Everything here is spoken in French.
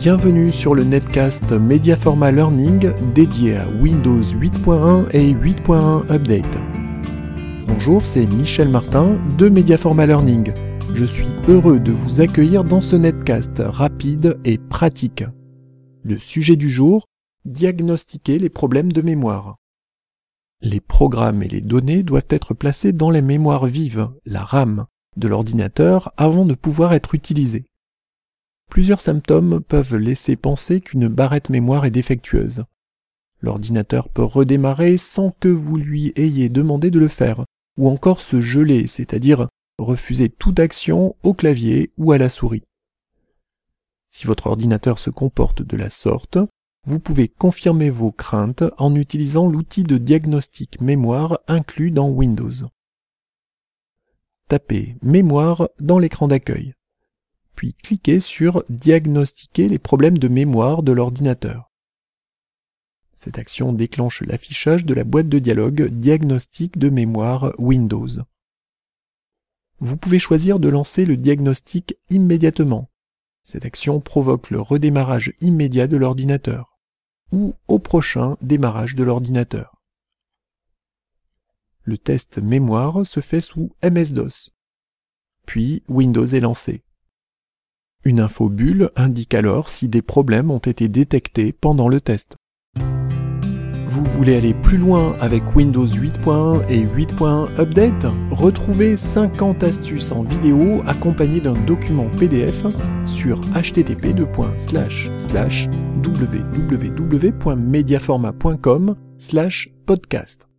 Bienvenue sur le netcast Mediaforma Learning dédié à Windows 8.1 et 8.1 Update. Bonjour, c'est Michel Martin de Mediaforma Learning. Je suis heureux de vous accueillir dans ce netcast rapide et pratique. Le sujet du jour, diagnostiquer les problèmes de mémoire. Les programmes et les données doivent être placés dans les mémoires vives, la RAM, de l'ordinateur avant de pouvoir être utilisés. Plusieurs symptômes peuvent laisser penser qu'une barrette mémoire est défectueuse. L'ordinateur peut redémarrer sans que vous lui ayez demandé de le faire, ou encore se geler, c'est-à-dire refuser toute action au clavier ou à la souris. Si votre ordinateur se comporte de la sorte, vous pouvez confirmer vos craintes en utilisant l'outil de diagnostic mémoire inclus dans Windows. Tapez Mémoire dans l'écran d'accueil puis cliquez sur Diagnostiquer les problèmes de mémoire de l'ordinateur. Cette action déclenche l'affichage de la boîte de dialogue Diagnostic de mémoire Windows. Vous pouvez choisir de lancer le diagnostic immédiatement. Cette action provoque le redémarrage immédiat de l'ordinateur ou au prochain démarrage de l'ordinateur. Le test mémoire se fait sous MS-DOS. Puis Windows est lancé. Une info bulle indique alors si des problèmes ont été détectés pendant le test. Vous voulez aller plus loin avec Windows 8.1 et 8.1 Update? Retrouvez 50 astuces en vidéo accompagnées d'un document PDF sur http www.mediaforma.com podcast.